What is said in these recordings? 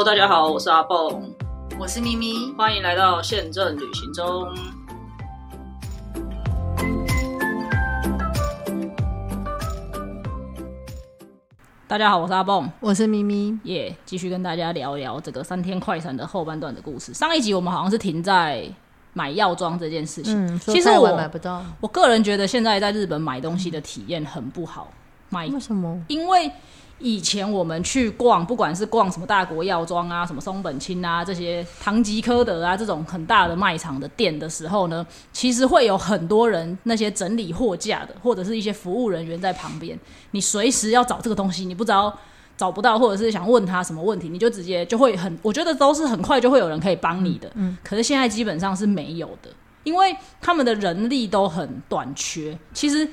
Hello，大家好，我是阿蹦，我是咪咪，欢迎来到宪政旅行中。大家好，我是阿蹦，我是咪咪，耶，继续跟大家聊聊这个三天快闪的后半段的故事。上一集我们好像是停在买药妆这件事情。嗯，说其实我买不到，我个人觉得现在在日本买东西的体验很不好，买为什么？因为以前我们去逛，不管是逛什么大国药妆啊、什么松本清啊这些唐吉诃德啊这种很大的卖场的店的时候呢，其实会有很多人那些整理货架的，或者是一些服务人员在旁边，你随时要找这个东西，你不知道。找不到，或者是想问他什么问题，你就直接就会很，我觉得都是很快就会有人可以帮你的。嗯，可是现在基本上是没有的，因为他们的人力都很短缺。其实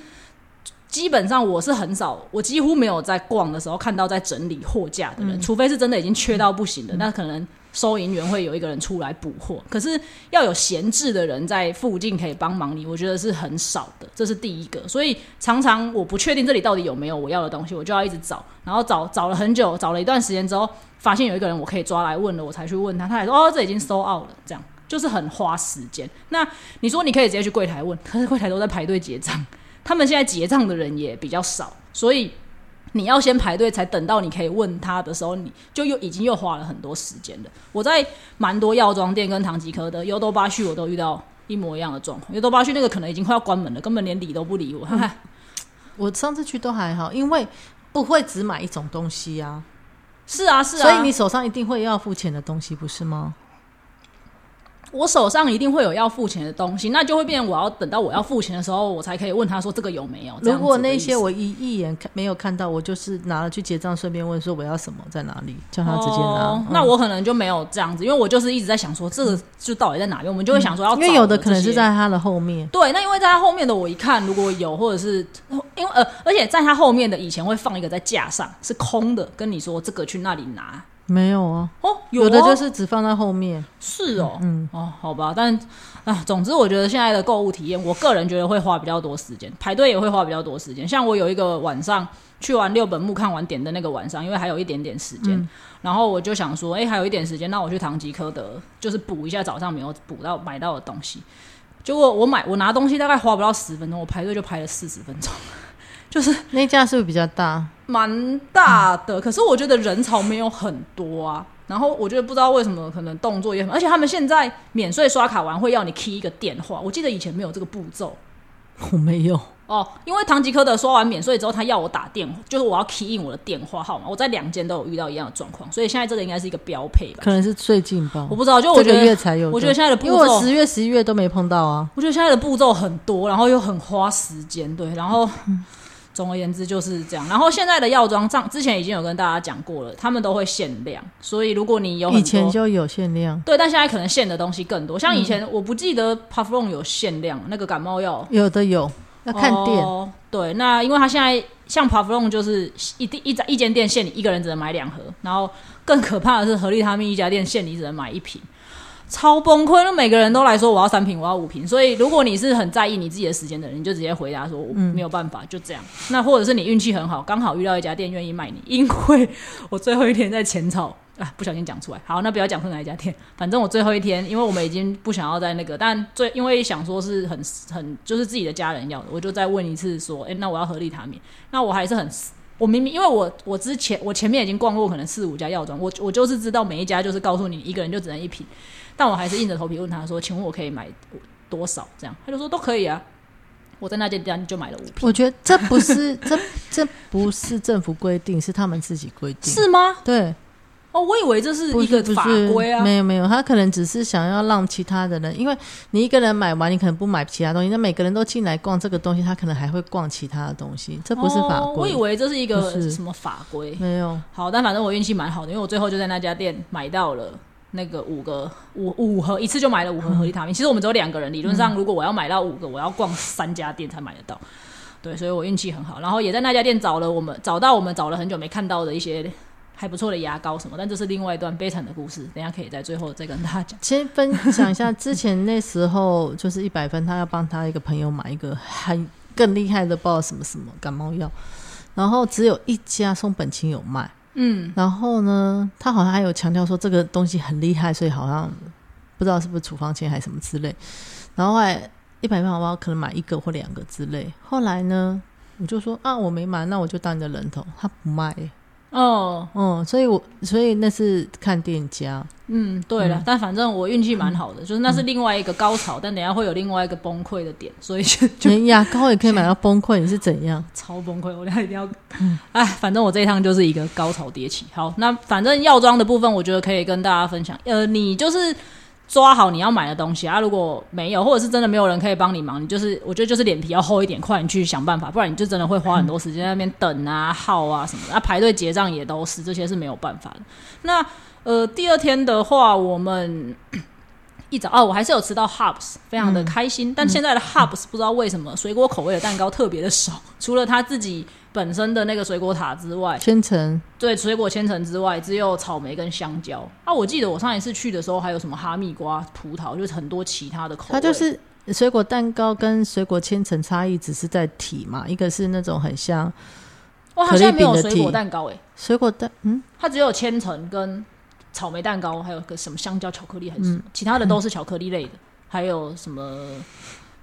基本上我是很少，我几乎没有在逛的时候看到在整理货架的人，除非是真的已经缺到不行的，那可能收银员会有一个人出来补货。可是要有闲置的人在附近可以帮忙你，我觉得是很少的，这是第一个。所以常常我不确定这里到底有没有我要的东西，我就要一直找，然后找找了很久，找了一段时间之后，发现有一个人我可以抓来问了，我才去问他，他还说哦，这已经收 out 了，这样就是很花时间。那你说你可以直接去柜台问，可是柜台都在排队结账。他们现在结账的人也比较少，所以你要先排队才等到你可以问他的时候，你就又已经又花了很多时间了。我在蛮多药妆店跟唐吉诃德、优多巴旭我都遇到一模一样的状况。优多巴旭那个可能已经快要关门了，根本连理都不理我。我上次去都还好，因为不会只买一种东西啊，是啊是啊，所以你手上一定会要付钱的东西，不是吗？我手上一定会有要付钱的东西，那就会变成我要等到我要付钱的时候，我才可以问他说这个有没有。如果那些我一一眼看没有看到，我就是拿了去结账，顺便问说我要什么在哪里，叫他直接拿。那我可能就没有这样子，因为我就是一直在想说这个就到底在哪边，我们就会想说要找因为有的可能是在他的后面，对，那因为在他后面的我一看，如果有或者是因为呃，而且在他后面的以前会放一个在架上是空的，跟你说这个去那里拿没有啊，哦，有的哦就是只放在后面。是哦，嗯。哦，好吧，但啊，总之我觉得现在的购物体验，我个人觉得会花比较多时间，排队也会花比较多时间。像我有一个晚上去完六本木看完点的那个晚上，因为还有一点点时间，然后我就想说，哎、还有一点时间，那我去唐吉诃德就是补一下早上没有补到买到的东西。结果我买我拿东西大概花不到十分钟，我排队就排了四十分钟，就是那家是不是比较大？蛮大的，可是我觉得人潮没有很多啊。然后我觉得不知道为什么，可能动作也很，而且他们现在免税刷卡完会要你 key 一个电话，我记得以前没有这个步骤我没有。哦。因为唐吉诃德刷完免税之后，他要我打电话，就是我要 key in 我的电话号码。我在两间都有遇到一样的状况，所以现在这个应该是一个标配吧可？能是最近吧我，不知道，就我这个觉得月才有。我觉得现在的步因为我骤十月、十一月都没碰到啊。我觉得现在的步骤很多，然后又很花时间，对，然后。总而言之就是这样。然后现在的药妆上之前已经有跟大家讲过了，他们都会限量，所以如果你有很以前就有限量，对，但现在可能限的东西更多。像以前我不记得 Puffron 有限量那个感冒药，有的有，要看店。哦。对，那因为他现在像 Puffron 就是一定一一间店限你一个人只能买两盒，然后更可怕的是合力他命一家店限你只能买一瓶。超崩溃！那每个人都来说我要三瓶，我要五瓶。所以如果你是很在意你自己的时间的人，你就直接回答说我没有办法，就这样。那或者是你运气很好，刚好遇到一家店愿意卖你，因为我最后一天在浅草啊，不小心讲出来。好，那不要讲是哪一家店，反正我最后一天，因为我们已经不想要在那个，但最因为想说是很很就是自己的家人要的，我就再问一次说，哎、那我要合利他命，那我还是很。我明明因为我我之前我前面已经逛过可能四五家药妆，我我就是知道每一家就是告诉你一个人就只能一瓶，但我还是硬着头皮问他说：“请问我可以买多少？”这样他就说都可以啊。我在那间店就买了五瓶，我觉得 这不是这这不是政府规定，是他们自己规定。是吗？对，哦，我以为这是一个法规啊。没有没有，他可能只是想要让其他的人，因为你一个人买完，你可能不买其他东西，那每个人都进来逛这个东西，他可能还会逛其他的东西，这不是法哦我。以为这是一个什么法规。没有，好，但反正我运气蛮好的，因为我最后就在那家店买到了那个五个五五盒，一次就买了五盒合利他命。其实我们只有两个人，理论上如果我要买到五个，我要逛三家店才买得到。对，所以我运气很好，然后也在那家店找了我们找到我们找了很久没看到的一些还不错的牙膏什么，但这是另外一段悲惨的故事，等下可以在最后再跟大家讲。先分享一下，之前那时候就是一百分，他要帮他一个朋友买一个很更厉害的，不知道什么什么感冒药，然后只有一家松本清有卖，嗯，然后呢，他好像还有强调说这个东西很厉害，所以好像不知道是不是处方签还是什么之类。然后后来一百包包可能买一个或两个之类。后来呢，我就说啊，我没买，那我就当你的人头。他不卖。哦，嗯，所以我所以那是看店家，嗯，对了，但反正我运气蛮好的，就是那是另外一个高潮，但等下会有另外一个崩溃的点，所以就牙膏也可以买到崩溃，你是怎样？超崩溃，我俩一定要，哎，反正我这一趟就是一个高潮迭起。好，那反正药妆的部分，我觉得可以跟大家分享。呃，你就是。抓好你要买的东西啊！如果没有，或者是真的没有人可以帮你忙，你就是我觉得就是脸皮要厚一点，快点去想办法，不然你就真的会花很多时间在那边等啊、耗啊什么的。啊，排队结账也都是这些是没有办法的。那呃，第二天的话，我们 一早哦，我还是有吃到 Hubs，非常的开心。但现在的 Hubs 不知道为什么水果口味的蛋糕特别的少，除了他自己。本身的那个水果塔之外，千层对水果千层之外，只有草莓跟香蕉啊。我记得我上一次去的时候，还有什么哈密瓜、葡萄，就是很多其他的口味。它就是水果蛋糕跟水果千层差异只是在体嘛，一个是那种很像，哇，好像没有水果蛋糕诶，水果蛋嗯，它只有千层跟草莓蛋糕，还有个什么香蕉巧克力还是什么，其他的都是巧克力类的，还有什么。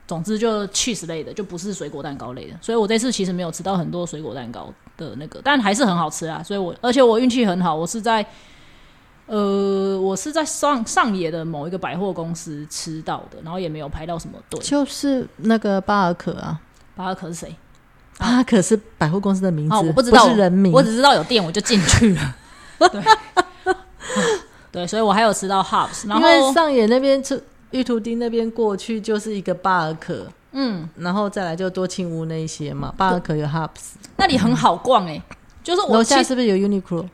总之就 cheese 类的，就不是水果蛋糕类的，所以我这次其实没有吃到很多水果蛋糕的那个，但还是很好吃啊。所以我而且我运气很好，我是在呃我是在上上野的某一个百货公司吃到的，然后也没有排到什么队。就是那个巴尔可啊，巴尔可是谁？巴尔可是百货公司的名字，我不知道是人名，我只知道有店，我就进去了。对，对，所以我还有吃到 Hubs，然后上野那边吃。玉图丁那边过去就是一个巴尔可，嗯，然后再来就多庆屋那一些嘛。巴尔可有 Hubs，那里很好逛哎，就是我楼下是不是有 Uniqlo？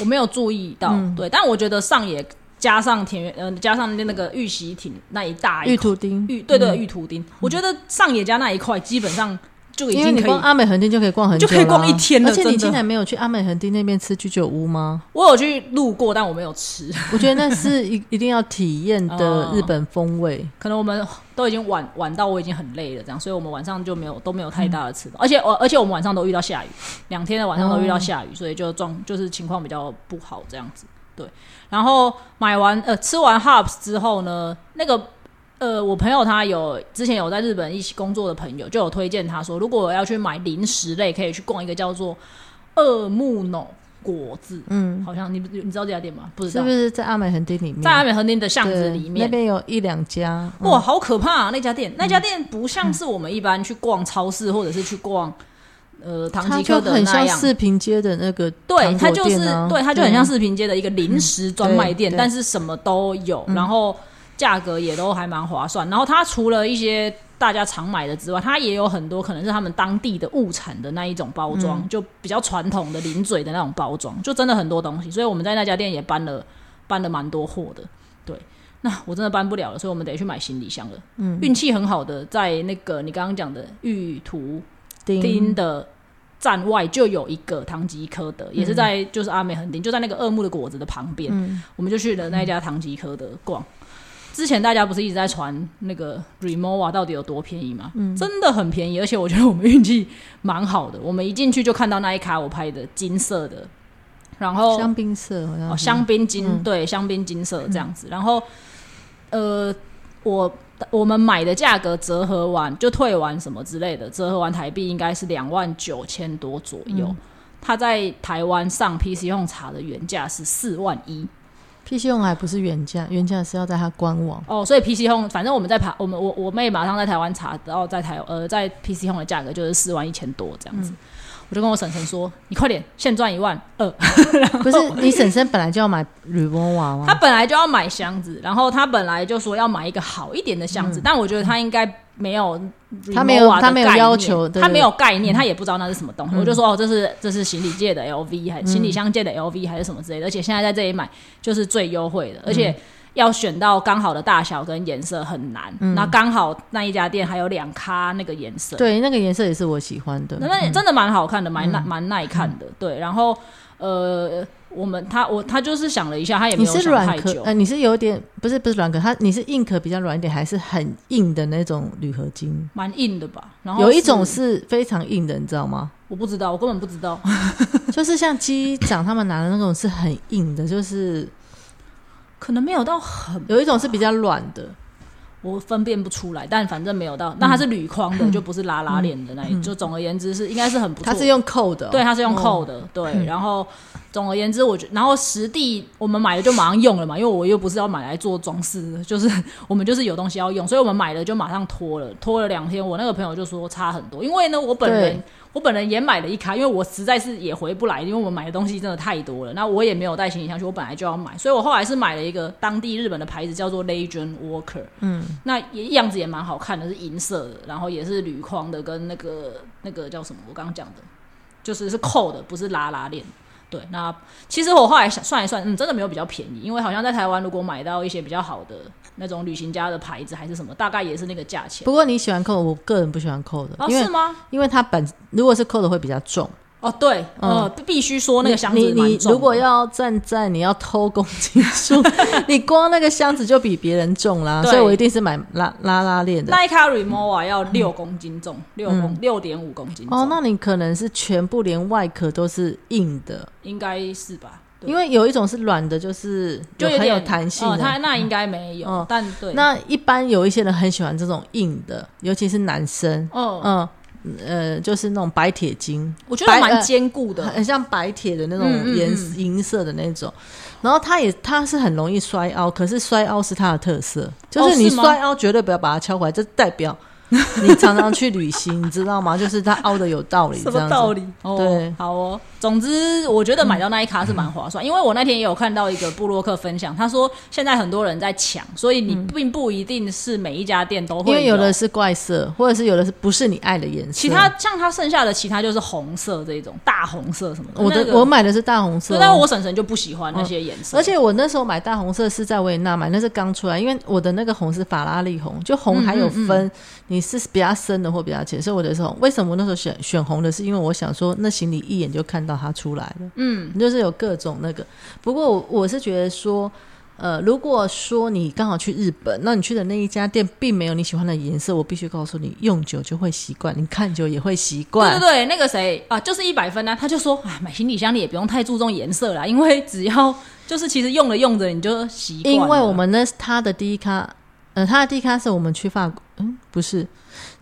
我没有注意到，对，但我觉得上野加上田园，呃，加上那个玉玺亭那一大玉图丁，玉对对玉图丁，我觉得上野家那一块基本上。就已经可以阿美横丁就可以逛很久，就可以逛一天了。而且你竟然没有去阿美横丁那边吃居酒屋吗？我有去路过，但我没有吃。我觉得那是一 一定要体验的日本风味。可能我们都已经晚晚到，我已经很累了，这样，所以我们晚上就没有都没有太大的吃。而且我而且我们晚上都遇到下雨，两天的晚上都遇到下雨，所以就状就是情况比较不好这样子。对，然后买完呃吃完 Hubs 之后呢，那个。呃，我朋友他有之前有在日本一起工作的朋友，就有推荐他说，如果我要去买零食类，可以去逛一个叫做二木农果子，嗯，好像你你知道这家店吗？不知道是不是在阿美横丁里面？在阿美横丁的巷子里面，那边有一两家。哇，好可怕啊！那家店，那家店不像是我们一般去逛超市或者是去逛呃唐吉诃德那样，四平街的那个，对，它就是对，它就很像四平街的一个零食专卖店，但是什么都有，然后。价格也都还蛮划算，然后它除了一些大家常买的之外，它也有很多可能是他们当地的物产的那一种包装，就比较传统的零嘴的那种包装，就真的很多东西。所以我们在那家店也搬了搬了蛮多货的。对，那我真的搬不了了，所以我们得去买行李箱了。嗯，运气很好的，在那个你刚刚讲的玉图丁的站外就有一个唐吉诃德，也是在就是阿美横丁，就在那个二木的果子的旁边，我们就去了那一家唐吉诃德逛。之前大家不是一直在传那个 Remova 到底有多便宜吗？嗯，真的很便宜，而且我觉得我们运气蛮好的。我们一进去就看到那一卡我拍的金色的，然后香槟色，哦，香槟金对，香槟金色这样子。然后呃，我我们买的价格折合完就退完什么之类的，折合完台币应该是两万九千多左右。他在台湾上 PC 用查的原价是四万一。PC 用还不是原价，原价是要在它官网哦，所以 PC 用反正我们在爬，我们我我妹马上在台湾查，然后在台呃在 PC 用的价格就是四万一千多这样子。我就跟我婶婶说：“你快点，现赚一万二。”不是你婶婶本来就要买铝箔娃娃？她本来就要买箱子，然后她本来就说要买一个好一点的箱子，但我觉得她应该没有，他没有，他没有要求，他没有概念，他也不知道那是什么东西。我就说：“哦，这是这是行李界的 LV，还行李箱界的 LV 还是什么之类的？而且现在在这里买就是最优惠的，而且。”要选到刚好的大小跟颜色很难，那刚好那一家店还有两咖那个颜色，对，那个颜色也是我喜欢的，那真的蛮好看的，蛮耐蛮耐看的，对。然后呃，我们他我他就是想了一下，他也没有想太久，呃，你是有点不是不是软壳，它你是硬壳比较软一点，还是很硬的那种铝合金？蛮硬的吧。然后有一种是非常硬的，你知道吗？我不知道，我根本不知道。就是像机长他们拿的那种是很硬的，就是可能没有到很，有一种是比较软的，我分辨不出来，但反正没有到。那它是铝框的，就不是拉拉链的那一。就总而言之是应该是很不错。它是用扣的，对，它是用扣的，对。然后总而言之，我觉然后实地我们买了就马上用了嘛，因为我又不是要买来做装饰，就是我们就是有东西要用，所以我们买了就马上拖了，拖了两天。我那个朋友就说差很多，因为呢，我本人。我本人也买了一卡，因为我实在是也回不来，因为我买的东西真的太多了。那我也没有带行李箱去，我本来就要买，所以我后来是买了一个当地日本的牌子，叫做 Legend Walker。嗯，那也样子也蛮好看的，是银色的，然后也是铝框的，跟那个那个叫什么？我刚刚讲的，就是是扣的，不是拉拉链。对，那其实我后来想算一算，嗯，真的没有比较便宜，因为好像在台湾如果买到一些比较好的那种旅行家的牌子还是什么，大概也是那个价钱。不过你喜欢扣，我个人不喜欢扣的，哦，是吗？因为它本如果是扣的会比较重。哦，对，呃，必须说那个箱子你你如果要站在你要偷公斤数，你光那个箱子就比别人重啦，所以我一定是买拉拉拉链的。耐卡 Remova 要六公斤重，六公六点五公斤。哦，那你可能是全部连外壳都是硬的，应该是吧？因为有一种是软的，就是就很有弹性。它那应该没有，但对。那一般有一些人很喜欢这种硬的，尤其是男生。嗯嗯。呃，就是那种白铁金，我觉得蛮坚固的，很像白铁的那种颜银色的那种。然后它也它是很容易摔凹，可是摔凹是它的特色，就是你摔凹绝对不要把它敲回来，这代表。你常常去旅行，你知道吗？就是它凹的有道理，什么道理？对，好哦。总之，我觉得买到那一卡是蛮划算，因为我那天也有看到一个布洛克分享，他说现在很多人在抢，所以你并不一定是每一家店都会，因为有的是怪色，或者是有的是不是你爱的颜色。其他像它剩下的其他就是红色这种大红色什么的。我的我买的是大红色，但我婶婶就不喜欢那些颜色。而且我那时候买大红色是在维也纳买，那是刚出来，因为我的那个红是法拉利红，就红还有分。你是比较深的或比较浅，所以我的时候为什么我那时候选选红的，是因为我想说那行李一眼就看到它出来了，嗯，就是有各种那个。不过我我是觉得说，呃，如果说你刚好去日本，那你去的那一家店并没有你喜欢的颜色，我必须告诉你，用久就会习惯，你看久也会习惯。对对对，那个谁啊，就是一百分呢，他就说啊，买行李箱你也不用太注重颜色啦，因为只要就是其实用了用着你就习惯。因为我们那他的第一卡。呃，他的第一卡是我们去法国，嗯，不是。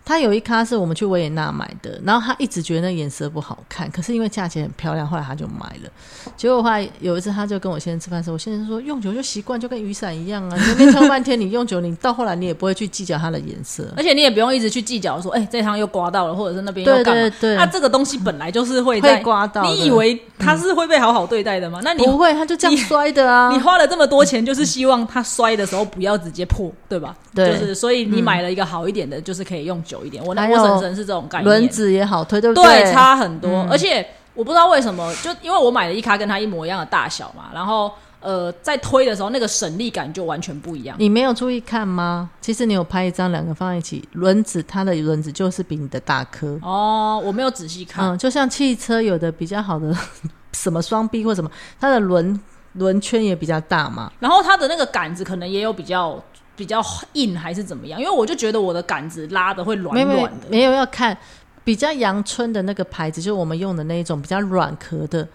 他有一咖是我们去维也纳买的，然后他一直觉得那颜色不好看，可是因为价钱很漂亮，后来他就买了。结果后来有一次他就跟我先生吃饭时候，我先生说用久就习惯，就跟雨伞一样啊，你那边挑半天，你用久，你到后来你也不会去计较它的颜色，而且你也不用一直去计较说，哎，这趟又刮到了，或者是那边又干嘛？那这个东西本来就是会会刮到，你以为他是会被好好对待的吗？那你不会，他就这样摔的啊！你花了这么多钱，就是希望他摔的时候不要直接破，对吧？对，就是所以你买了一个好一点的，就是可以用久一点。我那我婶。是这种概念，轮子也好推，对不对？对，差很多。而且我不知道为什么，就因为我买了一卡跟它一模一样的大小嘛，然后呃，在推的时候那个省力感就完全不一样。你没有注意看吗？其实你有拍一张，两个放在一起，轮子它的轮子就是比你的大颗。哦，我没有仔细看。嗯，就像汽车有的比较好的 什么双臂或什么，它的轮轮圈也比较大嘛。然后它的那个杆子可能也有比较。比较硬还是怎么样？因为我就觉得我的杆子拉的会软软的。没有要看比较阳春的那个牌子，就是我们用的那一种比较软壳的。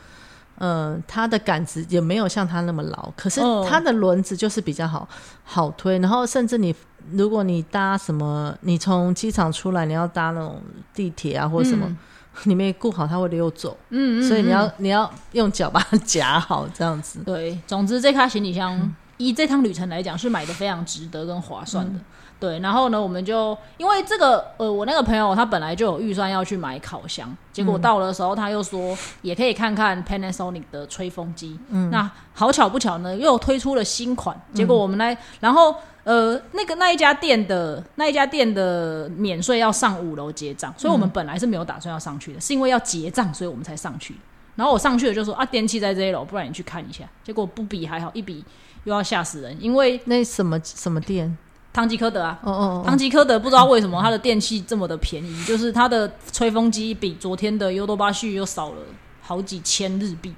嗯，它的杆子也没有像它那么牢，可是它的轮子就是比较好好推。然后甚至你如果你搭什么，你从机场出来，你要搭那种地铁啊或者什么，你没顾好它会溜走。嗯嗯。所以你要你要用脚把它 夹好，这样子。对，总之这卡行李箱。以这趟旅程来讲，是买的非常值得跟划算的。对，然后呢，我们就因为这个，呃，我那个朋友他本来就有预算要去买烤箱，结果到的时候他又说也可以看看 Panasonic 的吹风机。嗯，那好巧不巧呢，又推出了新款。结果我们来，然后呃，那个那一家店的那一家店的免税要上五楼结账，所以我们本来是没有打算要上去的，是因为要结账，所以我们才上去。然后我上去了就说啊，电器在这一楼，不然你去看一下。结果不比还好，一比。又要吓死人，因为那什么什么店，汤吉科德啊，哦哦，汤吉科德不知道为什么它的电器这么的便宜，就是它的吹风机比昨天的优多巴旭又少了好几千日币。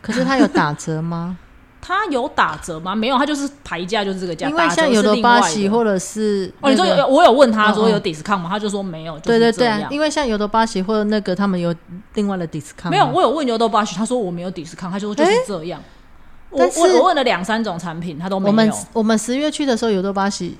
可是它有打折吗？它有打折吗？没有，它就是牌价就是这个价。因为像有的巴西或者是哦，你说有我有问他说有 discount 吗？他就说没有。对对对啊，因为像有的巴西或者那个他们有另外的 discount。没有，我有问有的巴西，他说我没有 discount，他就说就是这样。我我我问了两三种产品，他都没有。我们我们十月去的时候，有多巴西，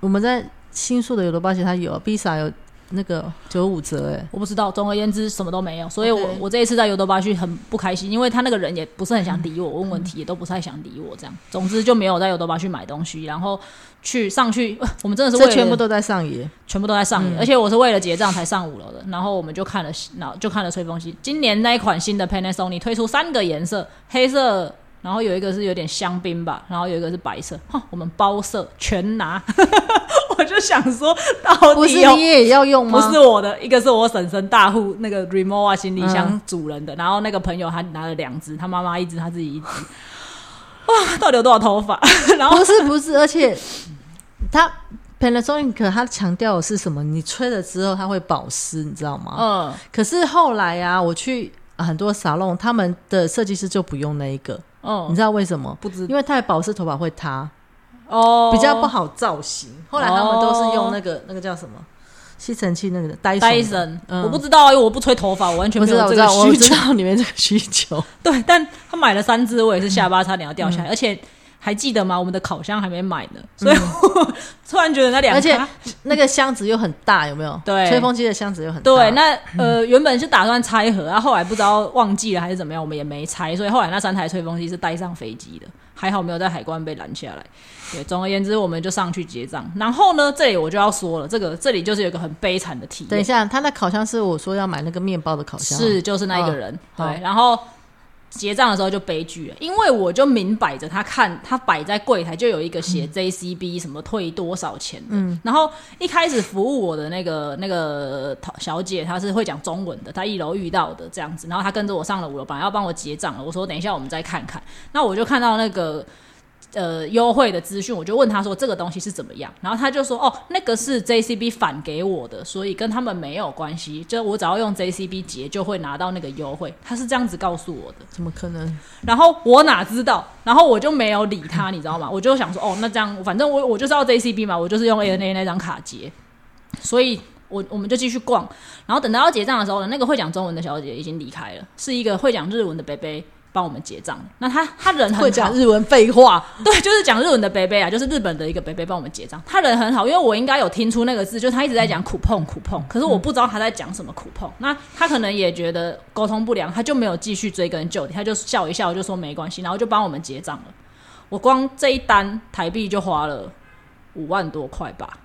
我们在新宿的有多巴西，它有 s a 有。那个九五折哎，我不知道。总而言之，什么都没有，所以我我这一次在尤多巴西很不开心，因为他那个人也不是很想理我，问问题也都不太想理我，这样。总之就没有在尤多巴去买东西，然后去上去，我们真的是这全部都在上野，全部都在上野，而且我是为了结账才上五楼的。然后我们就看了，然后就看了吹风机。今年那一款新的 Panasonic 推出三个颜色，黑色。然后有一个是有点香槟吧，然后有一个是白色，哈，我们包色全拿。我就想说，到底不是你也要用吗？不是我的，一个是我婶婶大户那个 Remova 行李箱主人的，然后那个朋友他拿了两只，他妈妈一只，他自己一只。哇，到底有多少头发？然后不是不是，而且他 Panasonic 他强调的是什么？你吹了之后它会保湿，你知道吗？嗯。可是后来啊，我去很多沙龙，他们的设计师就不用那一个。哦，你知道为什么？不知，因为太保湿头发会塌，哦，比较不好造型。后来他们都是用那个那个叫什么吸尘器，那个戴戴森。我不知道，因为我不吹头发，我完全没有这个需求。里面这个需求，对，但他买了三支，我也是下巴差点要掉下来，而且。还记得吗？我们的烤箱还没买呢，所以我突然觉得那两，而且那个箱子又很大，有没有？对，吹风机的箱子又很大。对，那呃，原本是打算拆盒，然后后来不知道忘记了还是怎么样，我们也没拆，所以后来那三台吹风机是带上飞机的，还好没有在海关被拦下来。对，总而言之，我们就上去结账。然后呢，这里我就要说了，这个这里就是有一个很悲惨的体验。等一下，他那烤箱是我说要买那个面包的烤箱，是就是那一个人对，然后。结账的时候就悲剧了，因为我就明摆着他看，他摆在柜台就有一个写 JCB 什么退多少钱，嗯，然后一开始服务我的那个那个小姐她是会讲中文的，她一楼遇到的这样子，然后她跟着我上了五楼，本来要帮我结账了，我说等一下我们再看看，那我就看到那个。呃，优惠的资讯，我就问他说这个东西是怎么样，然后他就说哦，那个是 JCB 返给我的，所以跟他们没有关系，就我只要用 JCB 结就会拿到那个优惠，他是这样子告诉我的，怎么可能？然后我哪知道，然后我就没有理他，你知道吗？我就想说哦，那这样反正我我就是要 JCB 嘛，我就是用 ANA 那张卡结，所以我我们就继续逛，然后等到要结账的时候呢，那个会讲中文的小姐已经离开了，是一个会讲日文的贝贝。帮我们结账，那他他人很会讲日文废话，对，就是讲日文的贝贝啊，就是日本的一个贝贝帮我们结账。他人很好，因为我应该有听出那个字，就是他一直在讲苦碰苦碰，可是我不知道他在讲什么苦碰。那他可能也觉得沟通不良，他就没有继续追根究底，他就笑一笑就说没关系，然后就帮我们结账了。我光这一单台币就花了五万多块吧，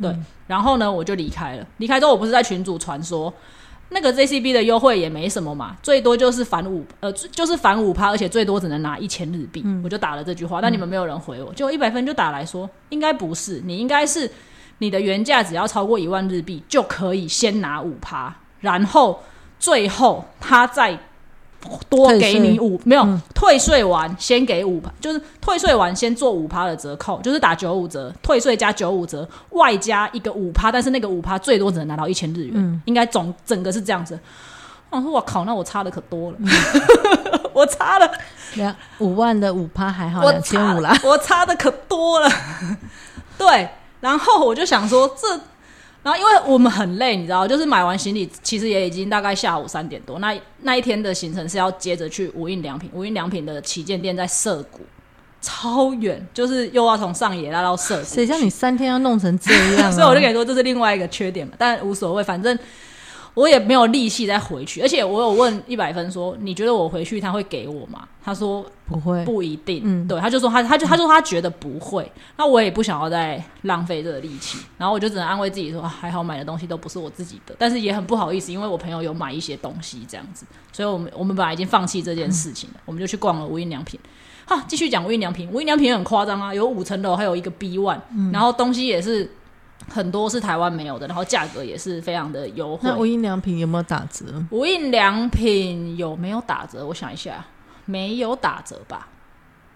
对，然后呢我就离开了。离开之后，我不是在群主传说。那个 JCB 的优惠也没什么嘛，最多就是返五呃，就是返五趴，而且最多只能拿一千日币。我就打了这句话，但你们没有人回我，就一百分就打来说，应该不是，你应该是你的原价只要超过一万日币就可以先拿五趴，然后最后他再。多给你五没有退税完先给五趴，就是退税完先做五趴的折扣，就是打九五折，退税加九五折，外加一个五趴，但是那个五趴最多只能拿到一千日元，应该总整个是这样子。我说我靠，那我差的可多了，我差了两五万的五趴还好，两千五啦，我差的可多了。对，然后我就想说这。然后，因为我们很累，你知道，就是买完行李，其实也已经大概下午三点多。那那一天的行程是要接着去无印良品，无印良品的旗舰店在涩谷，超远，就是又要从上野拉到涩谷。谁叫你三天要弄成这样？所以我就跟你说，这是另外一个缺点嘛，但无所谓，反正。我也没有力气再回去，而且我有问一百分说，你觉得我回去他会给我吗？他说不会，不一定。嗯，对，他就说他他就他说他觉得不会。那我也不想要再浪费这个力气，然后我就只能安慰自己说，还好买的东西都不是我自己的，但是也很不好意思，因为我朋友有买一些东西这样子，所以我们我们本来已经放弃这件事情了，我们就去逛了无印良品。哈，继续讲无印良品，无印良品很夸张啊，有五层楼，还有一个 B one，然后东西也是。很多是台湾没有的，然后价格也是非常的优惠。那无印良品有没有打折？无印良品有没有打折？我想一下，没有打折吧？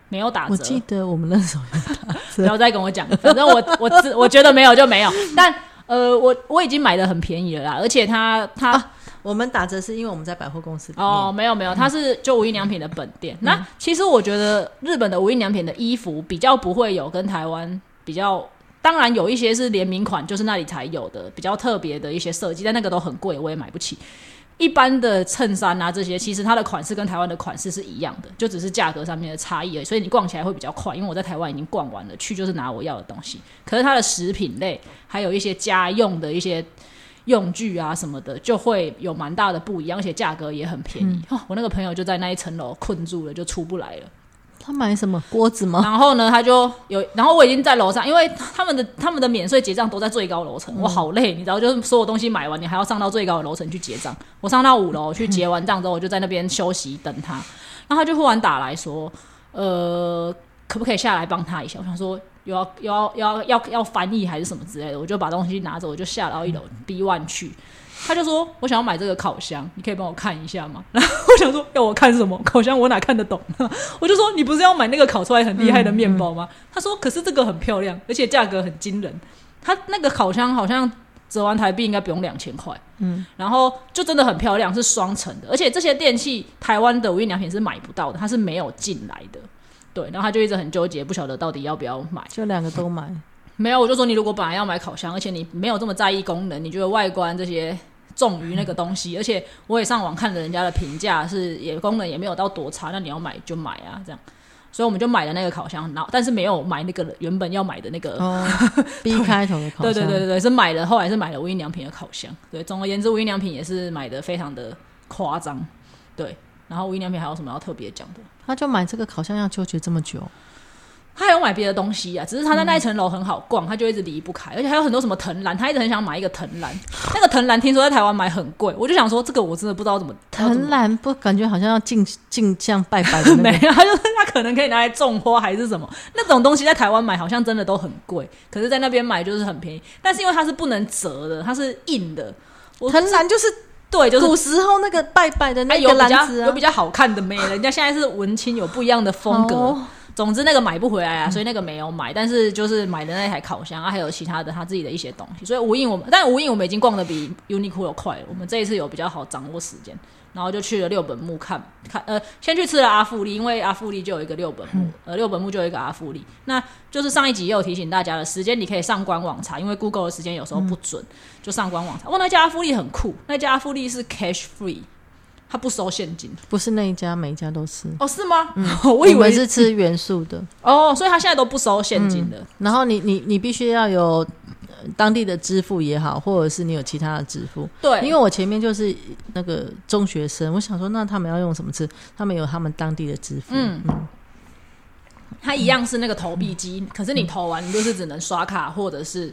没有打折。我记得我们那时候有打折。不要再跟我讲，反正我我 我觉得没有就没有。但呃，我我已经买的很便宜了啦，而且它它我们打折是因为我们在百货公司。哦，没有没有，它是就无印良品的本店。那其实我觉得日本的无印良品的衣服比较不会有跟台湾比较，当然有一些是联名款，就是那里才有的比较特别的一些设计，但那个都很贵，我也买不起。一般的衬衫啊，这些其实它的款式跟台湾的款式是一样的，就只是价格上面的差异而已。所以你逛起来会比较快，因为我在台湾已经逛完了，去就是拿我要的东西。可是它的食品类，还有一些家用的一些用具啊什么的，就会有蛮大的不一样，而且价格也很便宜。哦，我那个朋友就在那一层楼困住了，就出不来了。他买什么锅子吗？然后呢，他就有，然后我已经在楼上，因为他们的他们的免税结账都在最高楼层，我好累，你知道，就是所有东西买完，你还要上到最高的楼层去结账。我上到五楼去结完账之后，我就在那边休息等他。然后他就忽然打来说：“呃，可不可以下来帮他一下？”我想说，又要又要要要要翻译还是什么之类的，我就把东西拿着，我就下到一楼 B one 去。他就说：“我想要买这个烤箱，你可以帮我看一下吗？” 然后我想说：“要我看什么烤箱？我哪看得懂？”我就说：“你不是要买那个烤出来很厉害的面包吗？”他说：“可是这个很漂亮，而且价格很惊人。他那个烤箱好像折完台币应该不用两千块。嗯，然后就真的很漂亮，是双层的，而且这些电器台湾的无印良品是买不到的，它是没有进来的。对，然后他就一直很纠结，不晓得到底要不要买，就两个都买。没有，我就说你如果本来要买烤箱，而且你没有这么在意功能，你觉得外观这些。”重于那个东西，而且我也上网看了人家的评价，是也功能也没有到多差。那你要买就买啊，这样。所以我们就买了那个烤箱，然后但是没有买那个原本要买的那个 B 开头的烤箱。对对对对对，是买了，后来是买了无印良品的烤箱。对，总而言之，无印良品也是买的非常的夸张。对，然后无印良品还有什么要特别讲的？他就买这个烤箱要纠结这么久。他还有买别的东西啊，只是他在那一层楼很好逛，他就一直离不开，而且还有很多什么藤篮，他一直很想买一个藤篮。那个藤篮听说在台湾买很贵，我就想说这个我真的不知道怎么。藤篮不感觉好像要进进像拜拜的 没有，他就是他可能可以拿来种花还是什么那种东西，在台湾买好像真的都很贵，可是在那边买就是很便宜。但是因为它是不能折的，它是硬的。藤篮就是对，就是古时候那个拜拜的那个篮子，有比较好看的没？人家现在是文青，有不一样的风格。总之那个买不回来啊，所以那个没有买，但是就是买的那台烤箱啊，还有其他的他自己的一些东西。所以无印我们，但无印我们已经逛的比 Uniqlo 快了。我们这一次有比较好掌握时间，然后就去了六本木看看。呃，先去吃了阿富利，因为阿富利就有一个六本木，呃，六本木就有一个阿富利。那就是上一集也有提醒大家的时间，你可以上官网查，因为 Google 的时间有时候不准，就上官网查。哇，那家阿富利很酷，那家阿富利是 cash free。他不收现金，不是那一家，每一家都是哦，是吗？嗯，我以为是吃元素的 哦，所以他现在都不收现金的。然后你你你必须要有当地的支付也好，或者是你有其他的支付。对，因为我前面就是那个中学生，我想说，那他们要用什么吃？他们有他们当地的支付。嗯嗯，他一样是那个投币机，可是你投完，你就是只能刷卡或者是。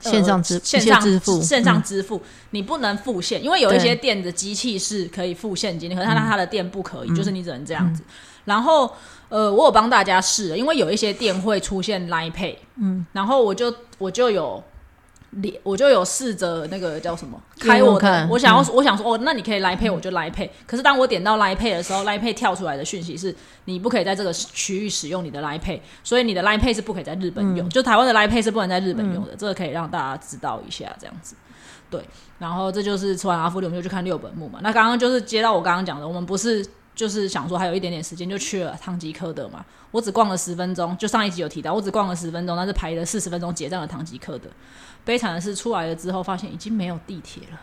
线上支线上支付线上支付，你不能付现，因为有一些店的机器是可以付现金，可是他他的店不可以，就是你只能这样子。然后呃，我有帮大家试，因为有一些店会出现 Line Pay，嗯，然后我就我就有。我就有试着那个叫什么开我的，我想要我想说哦，那你可以来配，我就来配。可是当我点到来配的时候，来配跳出来的讯息是你不可以在这个区域使用你的来配，所以你的来配是不可以在日本用，就台湾的来配是不能在日本用的。这个可以让大家知道一下，这样子。对，然后这就是吃完阿福利，我们就去看六本木嘛。那刚刚就是接到我刚刚讲的，我们不是就是想说还有一点点时间就去了唐吉诃德嘛。我只逛了十分钟，就上一集有提到，我只逛了十分钟，但是排了四十分钟结账的唐吉诃德。悲惨的是，出来了之后发现已经没有地铁了，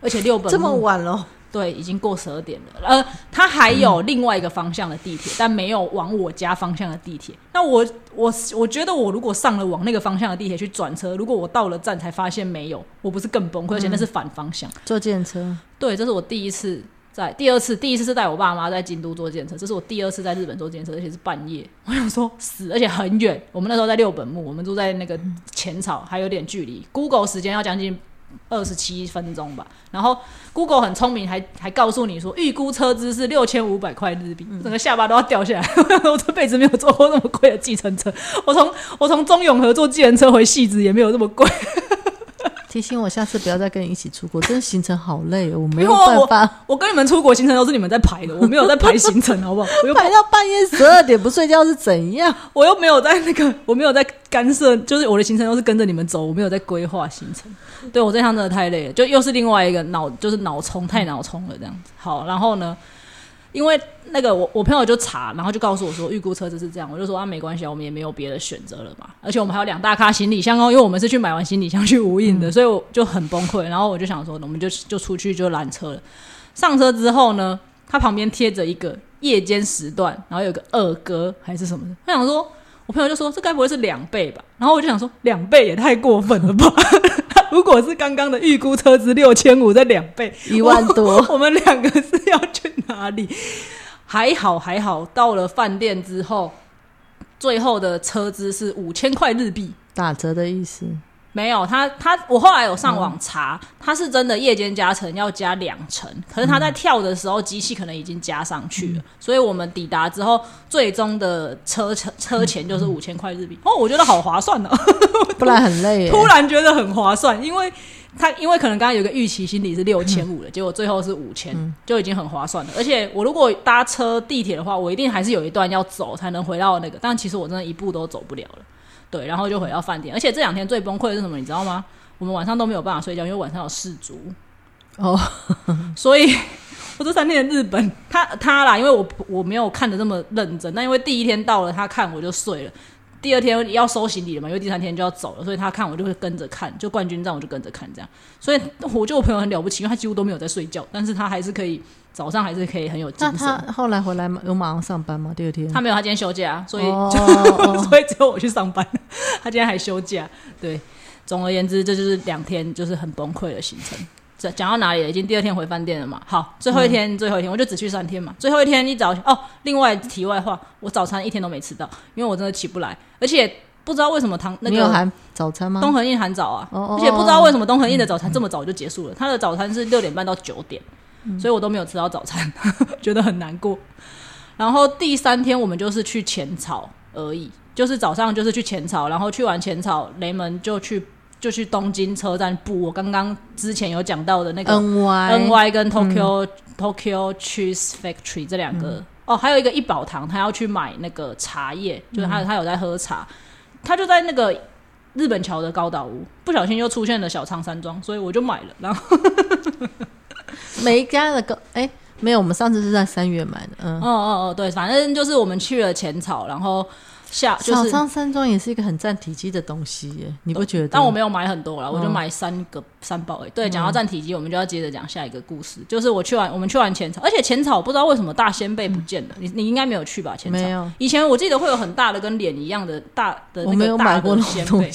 而且六本这么晚了，对，已经过十二点了。呃，它还有另外一个方向的地铁，但没有往我家方向的地铁。那我我我觉得，我如果上了往那个方向的地铁去转车，如果我到了站才发现没有，我不是更崩溃？而且那是反方向，坐电车。对，这是我第一次。在第二次，第一次是带我爸妈在京都坐电车，这是我第二次在日本坐电车，而且是半夜。我想说死，而且很远。我们那时候在六本木，我们住在那个浅草，还有点距离。Google 时间要将近二十七分钟吧。然后 Google 很聪明，还还告诉你说预估车资是六千五百块日币，整个下巴都要掉下来。我这辈子没有坐过那么贵的计程车。我从我从中永和坐计程车回戏子也没有这么贵。提醒我下次不要再跟你一起出国，真的行程好累哦，我没有我办法我跟你们出国行程都是你们在排的，我没有在排行程，好不好？我又排到半夜十二点不睡觉是怎样？我又没有在那个，我没有在干涉，就是我的行程都是跟着你们走，我没有在规划行程。对我这趟真的太累了，就又是另外一个脑，就是脑冲太脑冲了这样子。好，然后呢，因为那个我我朋友就查，然后就告诉我说预估车子是这样，我就说啊没关系，我们也没有别的选择了嘛，而且我们还有两大咖行李箱哦，因为我们是去买完行李箱去无印的，所以我就很崩溃。然后我就想说，我们就就出去就拦车了。上车之后呢，他旁边贴着一个夜间时段，然后有个二哥还是什么的，我想说。我朋友就说：“这该不会是两倍吧？”然后我就想说：“两倍也太过分了吧！如果是刚刚的预估车资六千五，的两倍一万多，我们两个是要去哪里？还好还好，到了饭店之后，最后的车资是五千块日币，打折的意思。没有他，他我后来有上网查，他是真的夜间加成要加两成，可是他在跳的时候机器可能已经加上去了，所以我们抵达之后，最终的车车车钱就是五千块日币。哦，我觉得好划算呢，不然很累。突然觉得很划算，因为他因为可能刚刚有个预期心理是六千五的，结果最后是五千，就已经很划算了。而且我如果搭车地铁的话，我一定还是有一段要走才能回到那个，但其实我真的一步都走不了了。对，然后就回到饭店，而且这两天最崩溃的是什么？你知道吗？我们晚上都没有办法睡觉，因为晚上有事足哦。所以我这三天的日本，他他啦，因为我我没有看的那么认真，那因为第一天到了，他看我就睡了。第二天要收行李了嘛，因为第三天就要走了，所以他看我就会跟着看，就冠军战我就跟着看这样。所以我觉得我朋友很了不起，因为他几乎都没有在睡觉，但是他还是可以早上还是可以很有精神。那他后来回来有马上上班吗？第二天他没有，他今天休假，所以 所以只有我去上班。他今天还休假。对，总而言之，这就是两天就是很崩溃的行程。讲讲到哪里了？已经第二天回饭店了嘛？好，最后一天，最后一天，我就只去三天嘛。最后一天一早哦，另外题外话，我早餐一天都没吃到，因为我真的起不来，而且不知道为什么汤那个有含早餐吗？东恒印含早啊，而且不知道为什么东恒印的早餐这么早就结束了，他的早餐是六点半到九点，所以我都没有吃到早餐，觉得很难过。然后第三天我们就是去浅草而已，就是早上就是去浅草，然后去完浅草，雷门就去。就去东京车站补我刚刚之前有讲到的那个 N Y N Y 跟 Tokyo Tokyo Cheese Factory 这两个。哦，还有一个一宝堂，他要去买那个茶叶，就是他他有在喝茶，他就在那个日本桥的高岛屋，不小心又出现了小仓山庄，所以我就买了。然后 每一家的高哎没有，我们上次是在三月买的，嗯。哦哦哦，对，反正就是我们去了浅草，然后。小仓山庄也是一个很占体积的东西耶，你不觉得？但我没有买很多啦，我就买三个三包。哎，对，讲到占体积，我们就要接着讲下一个故事，就是我去完，我们去完浅草，而且浅草不知道为什么大仙贝不见了，你你应该没有去吧？浅草没有。以前我记得会有很大的跟脸一样的大的那个大的仙贝。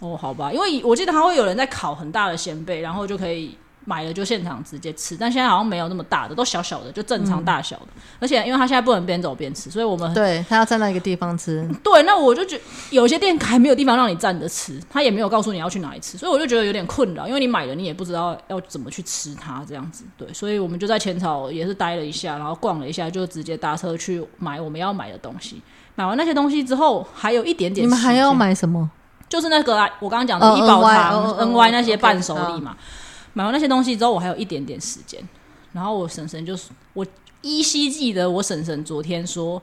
哦，好吧，因为我记得他会有人在烤很大的仙贝，然后就可以。买了就现场直接吃，但现在好像没有那么大的，都小小的，就正常大小的。而且因为他现在不能边走边吃，所以我们对他要站在一个地方吃。对，那我就觉有些店还没有地方让你站着吃，他也没有告诉你要去哪里吃，所以我就觉得有点困扰，因为你买了你也不知道要怎么去吃它这样子。对，所以我们就在前草也是待了一下，然后逛了一下，就直接搭车去买我们要买的东西。买完那些东西之后，还有一点点，你们还要买什么？就是那个我刚刚讲的医保堂、N Y 那些伴手礼嘛。买完那些东西之后，我还有一点点时间，然后我婶婶就是我依稀记得我婶婶昨天说，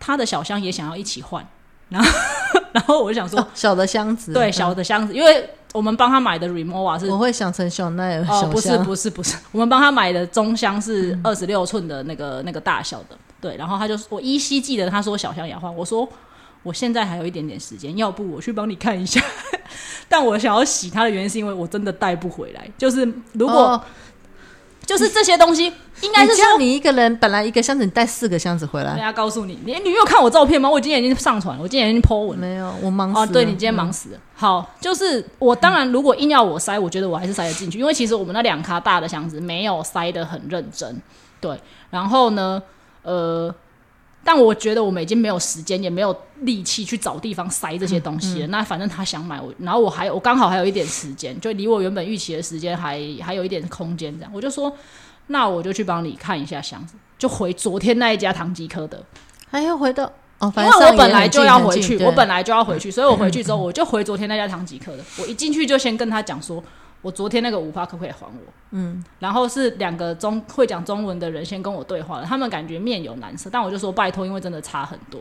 她的小箱也想要一起换，然后 然后我就想说小的箱子，对小的箱子，因为我们帮他买的 remova 是我会想成小奈哦，不是不是不是，我们帮他买的中箱是二十六寸的那个那个大小的，对，然后他就我依稀记得他说小箱也要换，我说。我现在还有一点点时间，要不我去帮你看一下。但我想要洗它的原因是因为我真的带不回来。就是如果就是这些东西，应该是说你一个人本来一个箱子，你带四个箱子回来。人家告诉你，你你有看我照片吗？我今天已经上传了，我今天已经 po 文。没有，我忙死。哦，对你今天忙死了。好，就是我当然如果硬要我塞，我觉得我还是塞得进去，因为其实我们那两卡大的箱子没有塞得很认真。对，然后呢，呃。但我觉得我们已经没有时间，也没有力气去找地方塞这些东西了。那反正他想买我，然后我还有我刚好还有一点时间，就离我原本预期的时间还还有一点空间，这样我就说，那我就去帮你看一下箱子，就回昨天那一家唐吉诃德，还要回到哦，因为反正上我本来就要回去，我本来就要回去，所以我回去之后，我就回昨天那家唐吉诃德。我一进去就先跟他讲说，我昨天那个五花可不可以还我？嗯，然后是两个中会讲中文的人先跟我对话了，他们感觉面有难色，但我就说拜托，因为真的差很多。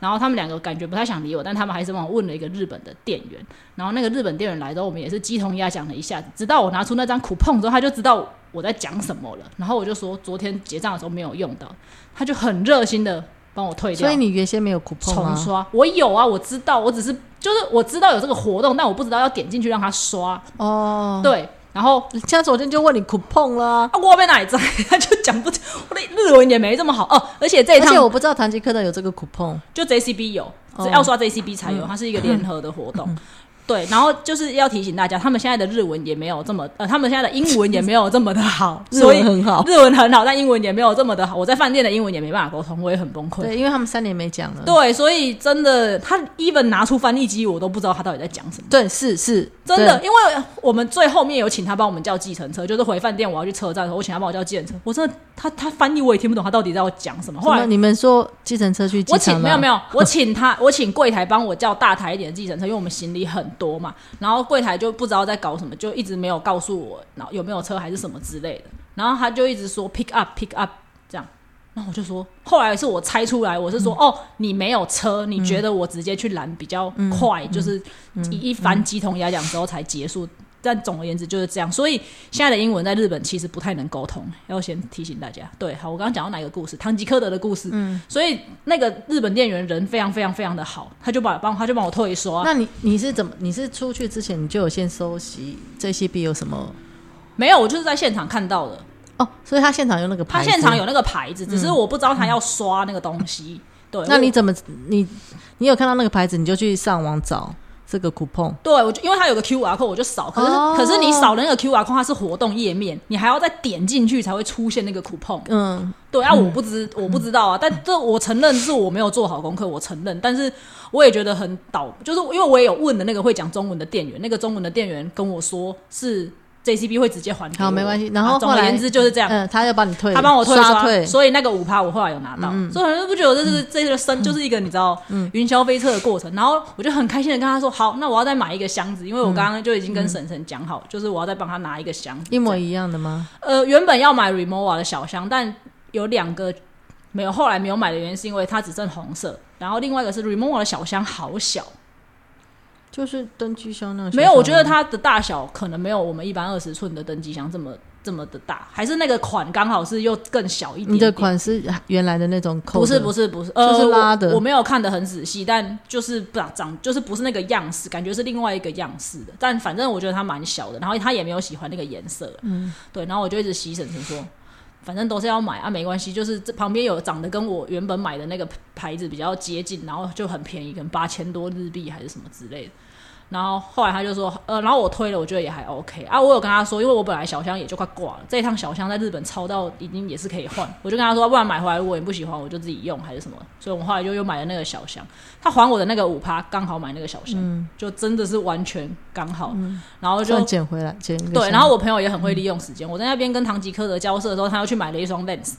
然后他们两个感觉不太想理我，但他们还是帮我问了一个日本的店员。然后那个日本店员来之后，我们也是鸡同鸭讲了一下子，直到我拿出那张 coupon 之后，他就知道我在讲什么了。然后我就说昨天结账的时候没有用到，他就很热心的帮我退掉。所以你原先没有 coupon？重刷，我有啊，我知道，我只是就是我知道有这个活动，但我不知道要点进去让他刷。哦，对，然后人家昨天就问你 coupon 了我被哪里在，他 就讲不，我的日文也没这么好哦。而且这一趟而且我不知道唐吉诃德有这个 coupon，就 JCB 有，哦只要刷 JCB 才有，它是一个联合的活动。对，然后就是要提醒大家，他们现在的日文也没有这么，呃，他们现在的英文也没有这么的好，日所以文很好。日文很好，但英文也没有这么的好。我在饭店的英文也没办法沟通，我也很崩溃。对，因为他们三年没讲了。对，所以真的，他 even 拿出翻译机，我都不知道他到底在讲什么。对，是是，真的，因为我们最后面有请他帮我们叫计程车，就是回饭店我要去车站的时候，我请他帮我叫计程车。我真的，他他翻译我也听不懂他到底在我讲什么。后来？你们说计程车去我，请没有没有，我 请他，我请柜台帮我叫大台一点的计程车，因为我们行李很多嘛。然后柜台就不知道在搞什么，就一直没有告诉我，然后有没有车还是什么之类的。然后他就一直说 pick up pick up 这样。然后我就说，后来是我猜出来，我是说，哦，你没有车，你觉得我直接去拦比较快，就是一一番鸡同鸭讲之后才结束。但总而言之就是这样，所以现在的英文在日本其实不太能沟通，要先提醒大家。对，好，我刚刚讲到哪一个故事？唐吉诃德的故事。嗯，所以那个日本店员人非常非常非常的好，他就把帮他就帮我退刷。那你你是怎么？你是出去之前你就有先收集这些币有什么？没有，我就是在现场看到的。哦，所以他现场有那个牌子，他现场有那个牌子，只是我不知道他要刷那个东西。对，那你怎么你你有看到那个牌子，你就去上网找这个 coupon。对，我就因为它有个 Q R code，我就扫。可是、哦可是你扫的那个 Q R code 它是活动页面，你还要再点进去才会出现那个 coupon。嗯，对啊，我不知我不知道啊，但这我承认是我没有做好功课，我承认。但是我也觉得很倒，就是因为我也有问的那个会讲中文的店员，那个中文的店员跟我说是 JCB 会直接还给我。好没关系。然后总而言之就是这样。嗯，他要帮你退，他帮我退刷，刷退，嗯所以那个五趴我后来有拿到，嗯。所以很多人不觉得这是这个生就是一个你知道云霄飞车的过程，然后我就很开心的跟他说，好，那我要再买一个箱子，因为我刚刚就已经跟婶婶讲好，就是我要再帮他拿一个箱子，一模一样的吗？呃，原本要买 Remova 的小箱，但有两个没有，后来没有买的原因是因为它只剩红色，然后另外一个是 Remova 的小箱好小，就是登机箱那个没有，我觉得它的大小可能没有我们一般二十寸的登机箱这么这么的大，还是那个款刚好是又更小一点你的款是原来的那种扣，不是不是不是，呃，就是拉的我。我没有看得很仔细，但就是不长长，就是不是那个样式，感觉是另外一个样式的。但反正我觉得它蛮小的，然后他也没有喜欢那个颜色，嗯，对。然后我就一直洗婶婶说，反正都是要买啊，没关系，就是这旁边有长得跟我原本买的那个牌子比较接近，然后就很便宜，可能八千多日币还是什么之类的。然后后来他就说，呃，然后我推了，我觉得也还 OK 啊。我有跟他说，因为我本来小箱也就快挂了，这一趟小箱在日本超到已经也是可以换，我就跟他说，不然买回来如果你不喜欢，我就自己用还是什么。所以我们后来就又买了那个小箱，他还我的那个五趴，刚好买那个小箱，就真的是完全刚好。然后就算捡回来，对，然后我朋友也很会利用时间，我在那边跟唐吉诃德交涉的时候，他又去买了一双 Vans。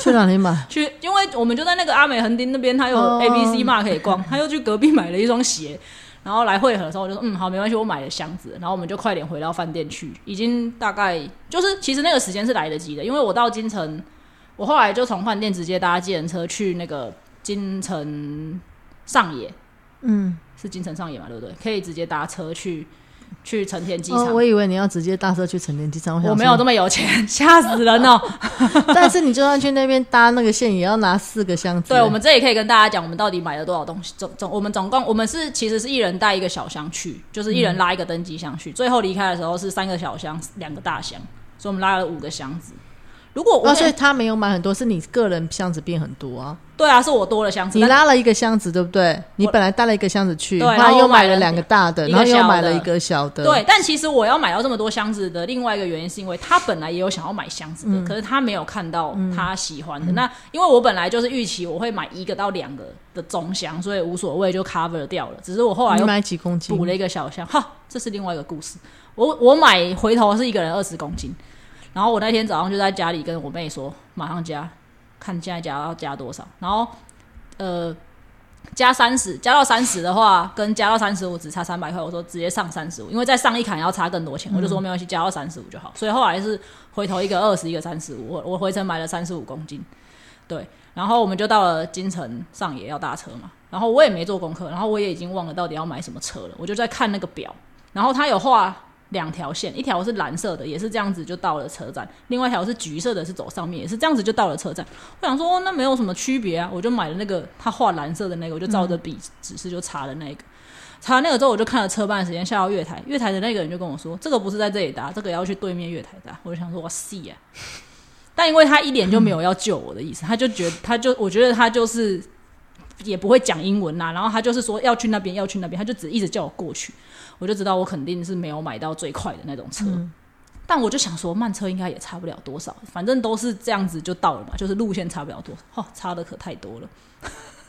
去哪里买？去，因为我们就在那个阿美横丁那边，他有哦 A B C Mark 可以逛，他又去隔壁买了一双鞋，然后来汇合的时候，我就说嗯好，没关系，我买了箱子，然后我们就快点回到饭店去，已经大概就是其实那个时间是来得及的，因为我到京城，我后来就从饭店直接搭计程车去那个京城上野，嗯，是京城上野嘛，对不对？可以直接搭车去去成田机场。哦，我以为你要直接搭车去成田机场，我没有这么，么有钱，吓死人哦！但是你就算去那边搭那个线，也要拿四个箱子。对，我们这里可以跟大家讲，我们到底买了多少东西。总总，我们总共我们是其实是一人带一个小箱去，就是一人拉一个登机箱去。最后离开的时候是三个小箱，两个大箱，所以我们拉了五个箱子。如果我、哦，所以他没有买很多，是你个人箱子变很多啊。对啊，是我多了箱子，你拉了一个箱子，对不对？你本来带了一个箱子去，然后来又买了两个大的，然后又买了一个小的。对，但其实我要买到这么多箱子的另外一个原因，是因为他本来也有想要买箱子的，可是他没有看到他喜欢的。那因为我本来就是预期我会买一个到两个的中箱，所以无所谓就 cover 掉了。只是我后来又买几公斤补？了一个小箱，哈，这是另外一个故事。我我买回头是一个人二十公斤，然后我那天早上就在家里跟我妹说，马上加，看现在加要加多少。然后呃。加三十，加到三十的话，跟加到三十五只差三百块。我说直接上三十五，因为再上一坎要差更多钱，我就说没关系，加到三十五就好。所以 后来是回头一个二十，一个三十五。我我回程买了三十五公斤，对。然后我们就到了京城上野要搭车嘛，然后我也没做功课，然后我也已经忘了到底要买什么车了，我就在看那个表，然后他有画。两条线，一条是蓝色的，也是这样子就到了车站；另外一条是橘色的，是走上面，也是这样子就到了车站。我想说，那没有什么区别啊，我就买了那个他画蓝色的那个，我就照着笔指示就查了那个。查那个之后，我就看了车班时间，下到月台，月台的那个人就跟我说：“这个不是在这里搭，这个要去对面月台搭。”我就想说：“哇塞啊！”但因为他一点就没有要救我的意思，他就觉得他就我觉得他就是也不会讲英文呐，然后他就是说要去那边，要去那边，他就只一直叫我过去。我就知道我肯定是没有买到最快的那种车，但我就想说慢车应该也差不了多少，反正都是这样子就到了嘛，就是路线差不了多，哦，差的可太多了。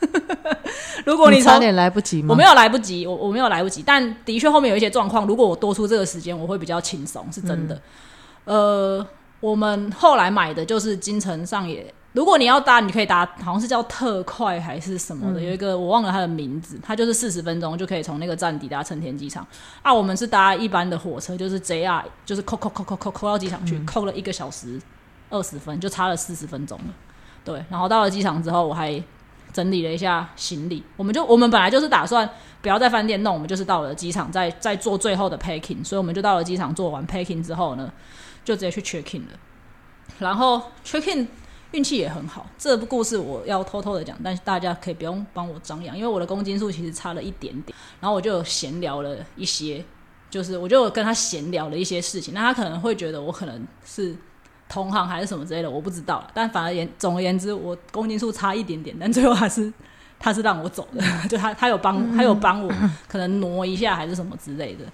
如果你差点来不及吗？我没有来不及，我我没有来不及，但的确后面有一些状况，如果我多出这个时间，我会比较轻松，是真的。呃，我们后来买的就是京城上野。如果你要搭，你可以搭，好像是叫特快还是什么的，有一个我忘了它的名字，它就是四十分钟就可以从那个站抵达成田机场。啊，我们是搭一般的火车，就是 JR，就是扣扣扣扣扣扣到机场去，扣了一个小时二十分，就差了四十分钟了。对，然后到了机场之后，我还整理了一下行李。我们就我们本来就是打算不要在饭店弄，我们就是到了机场再再做最后的 packing，所以我们就到了机场做完 packing 之后呢，就直接去 check in 了。然后 check in。运气也很好，这部故事我要偷偷的讲，但是大家可以不用帮我张扬，因为我的公斤数其实差了一点点。然后我就闲聊了一些，就是我就跟他闲聊了一些事情，那他可能会觉得我可能是同行还是什么之类的，我不知道。但反而言总而言之，我公斤数差一点点，但最后还是他是让我走的，就他他有帮他有帮我可能挪一下还是什么之类的。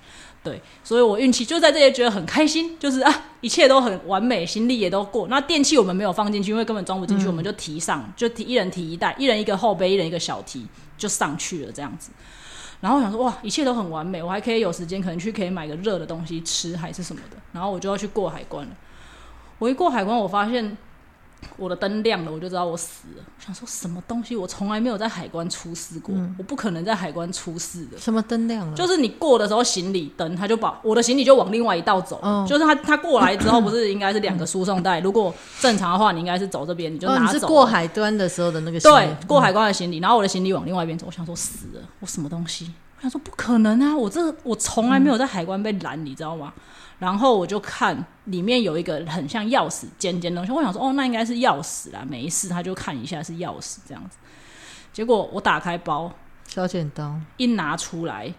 对，所以我运气就在这些，觉得很开心，就是啊，一切都很完美，行李也都过。那电器我们没有放进去，因为根本装不进去，我们就提上，就提一人提一袋，一人一个后背，一人一个小提，就上去了这样子。然后我想说，哇，一切都很完美，我还可以有时间，可能去可以买个热的东西吃，还是什么的。然后我就要去过海关了。我一过海关，我发现。我的灯亮了，我就知道我死了。想说什么东西？我从来没有在海关出事过，我不可能在海关出事的。什么灯亮了？就是你过的时候，行李灯他就把我的行李就往另外一道走。就是他他过来之后，不是应该是两个输送带？如果正常的话，你应该是走这边，你就拿走。过海关的时候的那个对，过海关的行李，然后我的行李往另外一边走。我想说死了，我什么东西？我想说不可能啊！我这我从来没有在海关被拦，你知道吗？然后我就看里面有一个很像钥匙尖尖东西，我想说哦，那应该是钥匙啦，没事，他就看一下是钥匙这样子。结果我打开包，小剪刀一拿出来，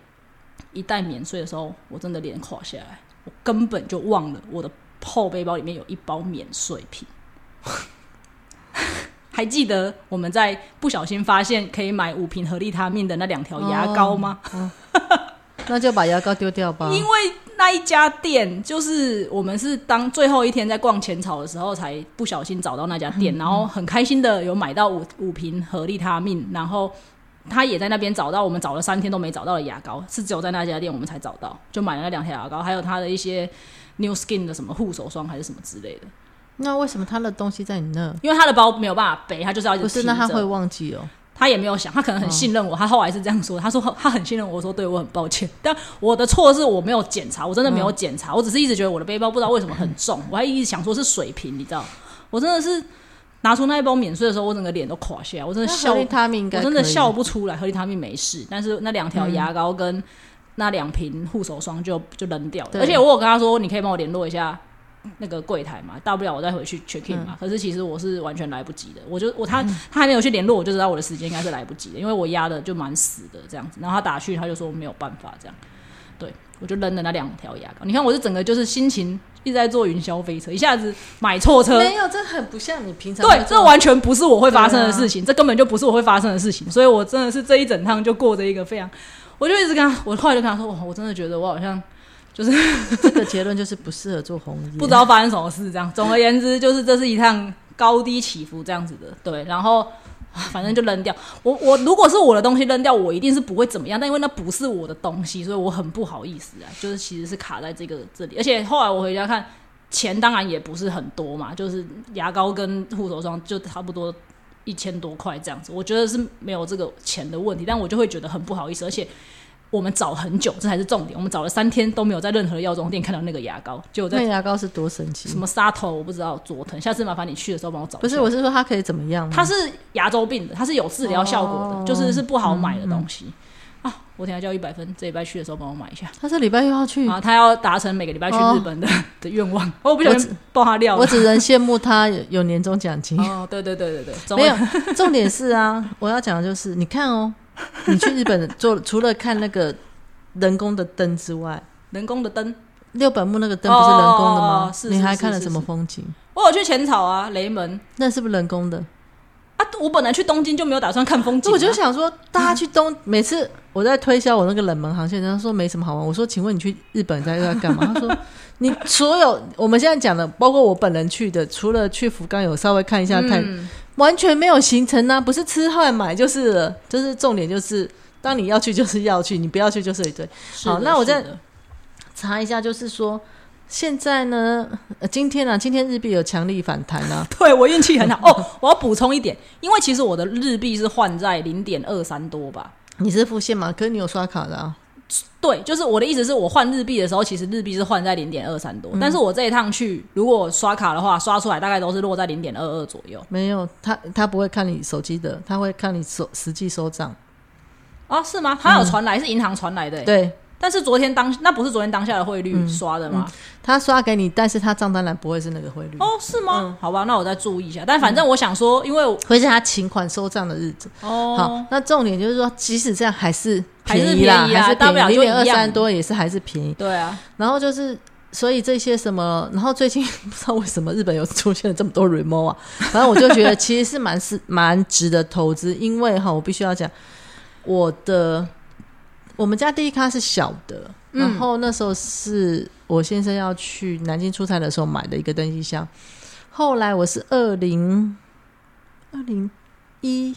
一袋免税的时候，我真的脸垮下来，我根本就忘了我的后背包里面有一包免税品。还记得我们在不小心发现可以买五瓶合利他命的那两条牙膏吗？那就把牙膏丢掉吧，因为。那一家店就是我们是当最后一天在逛浅草的时候才不小心找到那家店，然后很开心的有买到五五瓶合利他命，然后他也在那边找到我们找了三天都没找到的牙膏，是只有在那家店我们才找到，就买了那两条牙膏，还有他的一些 New Skin 的什么护手霜还是什么之类的。那为什么他的东西在你那？因为他的包没有办法背，他就是要不是那他会忘记哦。他也没有想，他可能很信任我。他后来是这样说：“他说他很信任我。”说：“对我很抱歉，但我的错是我没有检查，我真的没有检查。我只是一直觉得我的背包不知道为什么很重，我还一直想说是水瓶，你知道？我真的是拿出那一包免税的时候，我整个脸都垮下来，我真的笑，我真的笑不出来。合力他命没事，但是那两条牙膏跟那两瓶护手霜就就扔掉了。而且我有跟他说：“你可以帮我联络一下。”那个柜台嘛，大不了我再回去 check in 嘛。可是其实我是完全来不及的，我就我他他还没有去联络，我就知道我的时间应该是来不及的，因为我压的就蛮死的这样子。然后他打去，他就说没有办法这样。对我就扔了那两条牙膏。你看我是整个就是心情一直在坐云霄飞车，一下子买错车，没有，这很不像你平常。对，这完全不是我会发生的事情，这根本就不是我会发生的事情。所以我真的是这一整趟就过着一个非常，我就一直跟他，我后来就跟他说，哇，我真的觉得我好像。就是这个结论，就是不适合做红 衣，不知道发生什么事。这样，总而言之，就是这是一趟高低起伏这样子的。对，然后反正就扔掉。我我如果是我的东西扔掉，我一定是不会怎么样。但因为那不是我的东西，所以我很不好意思啊。就是其实是卡在这个这里，而且后来我回家看，钱当然也不是很多嘛，就是牙膏跟护手霜就差不多一千多块这样子，我觉得是没有这个钱的问题，但我就会觉得很不好意思，而且我们找很久，这才是重点，我们找了三天都没有在任何的药妆店看到那个牙膏，就那牙膏是多神奇什？么沙头我不知道佐藤，下次麻烦你去的时候帮我找。不是，我是说它可以怎么样？它是牙周病的，它是有治疗效果的，哦就是是不好买的东西、啊。我等一下叫一百分，这礼拜去的时候帮我买一下。他这礼拜又要去，啊，他要达成每个礼拜去日本的、的愿望，哦我不小我心爆他料了。我只能羡慕他有有年终奖金。哦，对对对对对，没有，重点是啊，我要讲的就是，你看哦，你去日本做除了看那个人工的灯之外，人工的灯，六本木那个灯不是人工的吗？哦是你是还看了什么风景？我有去浅草啊，雷门那是不是人工的？啊。我本来去东京就没有打算看风景、啊，我就想说，大家去东，每次我在推销我那个冷门航线，人家说没什么好玩。我说，请问你去日本在在干嘛？他说，你所有我们现在讲的，包括我本人去的，除了去福冈有稍微看一下太，嗯完全没有行程啊，不是吃饭买就是了，就是重点就是，当你要去就是要去，你不要去就是一堆。好那我再查一下，就是说现在呢，呃、今天啊，今天日币有强力反弹啊，对我运气很好哦。我要补充一点，因为其实我的日币是换在零点二三多吧。你是付现吗？可是你有刷卡的啊，对，就是我的意思是我换日币的时候，其实日币是换在零点二三多，但是我这一趟去，如果刷卡的话，刷出来大概都是落在零点二二左右。没有，他他不会看你手机的，他会看你手实际收账。哦，是吗？他有传来，是银行传来的、欸。对但是昨天当那不是昨天当下的汇率刷的吗？他刷给你，但是他账单栏不会是那个汇率，哦，是吗？好吧，那我再注意一下。但反正我想说，因为会是他请款收账的日子。哦，好，那重点就是说，即使这样还是还是便宜啦，大不了零点二三多也是还是便宜。对啊，然后就是，所以这些什么，然后最近 不知道为什么日本有出现了这么多 remo 啊，反正我就觉得其实是蛮是蛮值得投资，因为哈，我必须要讲，我的我们家第一咖是小的，然后那时候是我先生要去南京出差的时候买的一个登机箱，后来我是二零二零一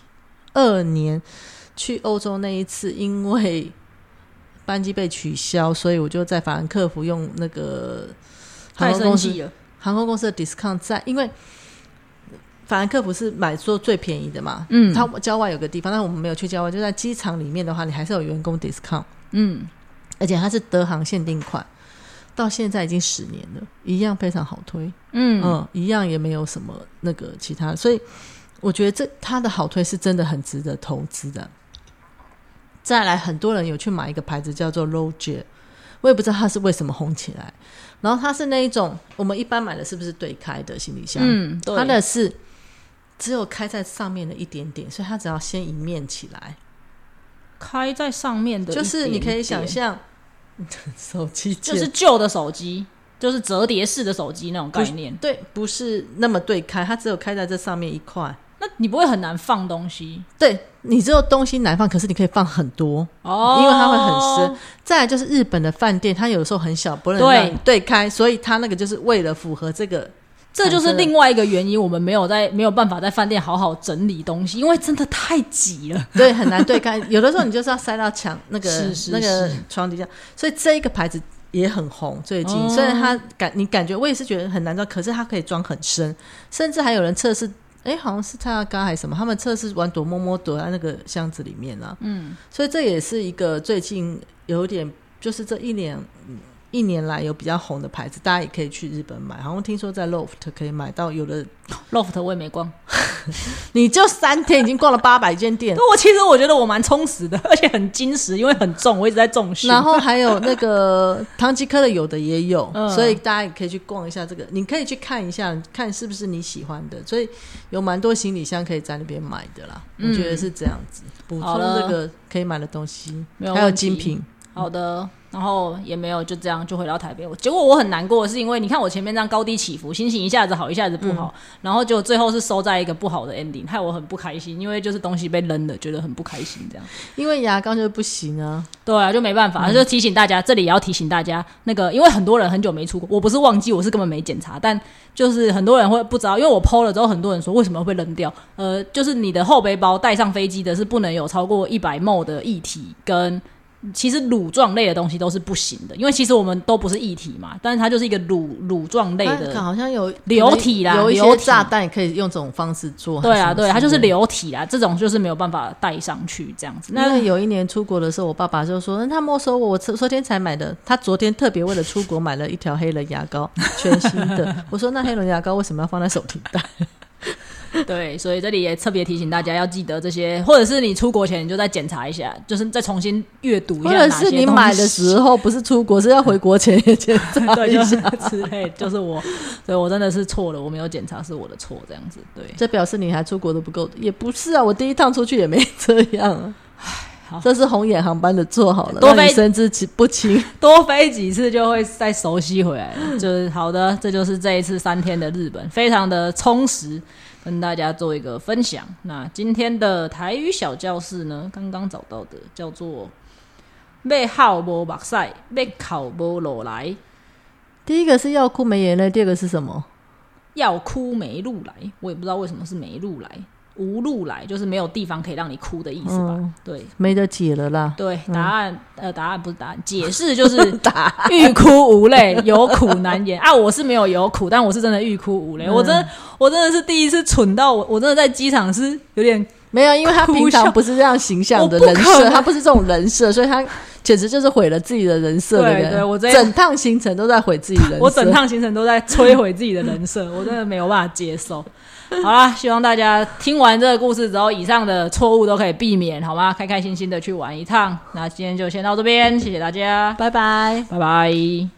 二年去欧洲那一次，因为班机被取消，所以我就在法兰克福用那个航空公司。航空公司的 discount 在，因为法兰克福是买说最便宜的嘛，嗯。它郊外有个地方，但我们没有去郊外，就在机场里面的话，你还是有员工 discount，嗯，而且它是德航限定款，到现在已经十年了，一样非常好推，嗯。嗯，一样也没有什么那个其他的，所以我觉得这它的好推是真的很值得投资的。再来，很多人有去买一个牌子叫做 Roger，我也不知道它是为什么红起来。然后它是那一种我们一般买的是不是对开的行李箱？嗯，对，它的是只有开在上面的一点点，所以它只要先一面起来，开在上面的一点点，就是你可以想象 手机就是旧的手机，就是折叠式的手机那种概念。对，不是那么对开，它只有开在这上面一块。那你不会很难放东西对你只有东西难放，可是你可以放很多，哦因为它会很深。再来就是日本的饭店，它有的时候很小，不能对对开，所以它那个就是为了符合这个。这就是另外一个原因，我们没有在没有办法在饭店好好整理东西，因为真的太挤了。对，很难对开。有的时候你就是要塞到墙那个那个是床底下，所以这一个牌子也很红。最近、哦虽然它感你感觉我也是觉得很难装，可是它可以装很深，甚至还有人测试，哎，好像是蔡阿嘎还是什么，他们测试玩躲摸摸躲在那个箱子里面啊。嗯，所以这也是一个最近有点就是这一年。嗯一年来有比较红的牌子，大家也可以去日本买。好像听说在 Loft 可以买到，有的 Loft 我也没逛，你就三天已经逛了八百间店，我其实我觉得我蛮充实的，而且很矜持，因为很重，我一直在重训。然后还有那个唐吉诃德有的也有，嗯所以大家也可以去逛一下这个，你可以去看一下，看是不是你喜欢的。所以有蛮多行李箱可以在那边买的啦，嗯我觉得是这样子。补充这个可以买的东西，还有精品。好的，然后也没有就这样就回到台北。结果我很难过是，因为你看我前面这样高低起伏，心情一下子好，一下子不好，然后就最后是收在一个不好的 ending，害我很不开心，因为就是东西被扔了，觉得很不开心这样。因为牙膏就不行啊，对啊，就没办法，就提醒大家，这里也要提醒大家，那个因为很多人很久没出国，我不是忘记，我是根本没检查，但就是很多人会不知道，因为我 PO 了之后，很多人说为什么会扔掉？呃，就是你的后背包带上飞机的是不能有超过一百 ml 的液体跟其实乳状类的东西都是不行的，因为其实我们都不是液体嘛，但是它就是一个乳乳状类的。好像有流体啦有一些炸弹也可以用这种方式做。对啊，对，它就是流。流体啦，这种就是没有办法带上去这样子。那那有一年出国的时候，我爸爸就说：“嗯他没收我，我昨昨天才买的。他昨天特别为了出国买了一条黑人牙膏，全新的。”我说：“那黑人牙膏为什么要放在手提袋 对，所以这里也特别提醒大家要记得这些，或者是你出国前你就再检查一下，就是再重新阅读？”一下或者是你买的时候不是出国，是要回国前也检查，一下。之类，就是我，所以我真的是错了，我没有检查是我的错，这样子，对。这表示你还出国都不够，也不是啊。我第一趟出去也没这样啊好。这是红眼航班的做好了，多飞神志不清。多飞几次就会再熟悉回来了。就是好的，这就是这一次三天的日本，非常的充实，跟大家做一个分享。那今天的台语小教室呢，刚刚找到的叫做“被好无目屎，被考无落来，第一个是要哭没眼泪，第二个是什么？要哭没路来”。我也不知道为什么是没路来，无路来就是没有地方可以让你哭的意思吧？嗯对。没得解了啦。对，答案、呃，答案不是答案，解释就是答 欲哭无泪，有苦难言啊！我是没有有苦，但我是真的欲哭无泪。嗯我真的，我真的是第一次蠢到我，我真的在机场是有点没有，因为他平常不是这样形象的人设，他不是这种人设，所以他简直就是毁了自己的人设的对人。对我这整趟行程都在毁自己人设。我整趟行程都在摧毁自己的人设，我真的没有办法接受。好啦，希望大家听完这个故事之后，以上的错误都可以避免，好吗？开开心心的去玩一趟。那今天就先到这边，谢谢大家，拜拜。拜拜。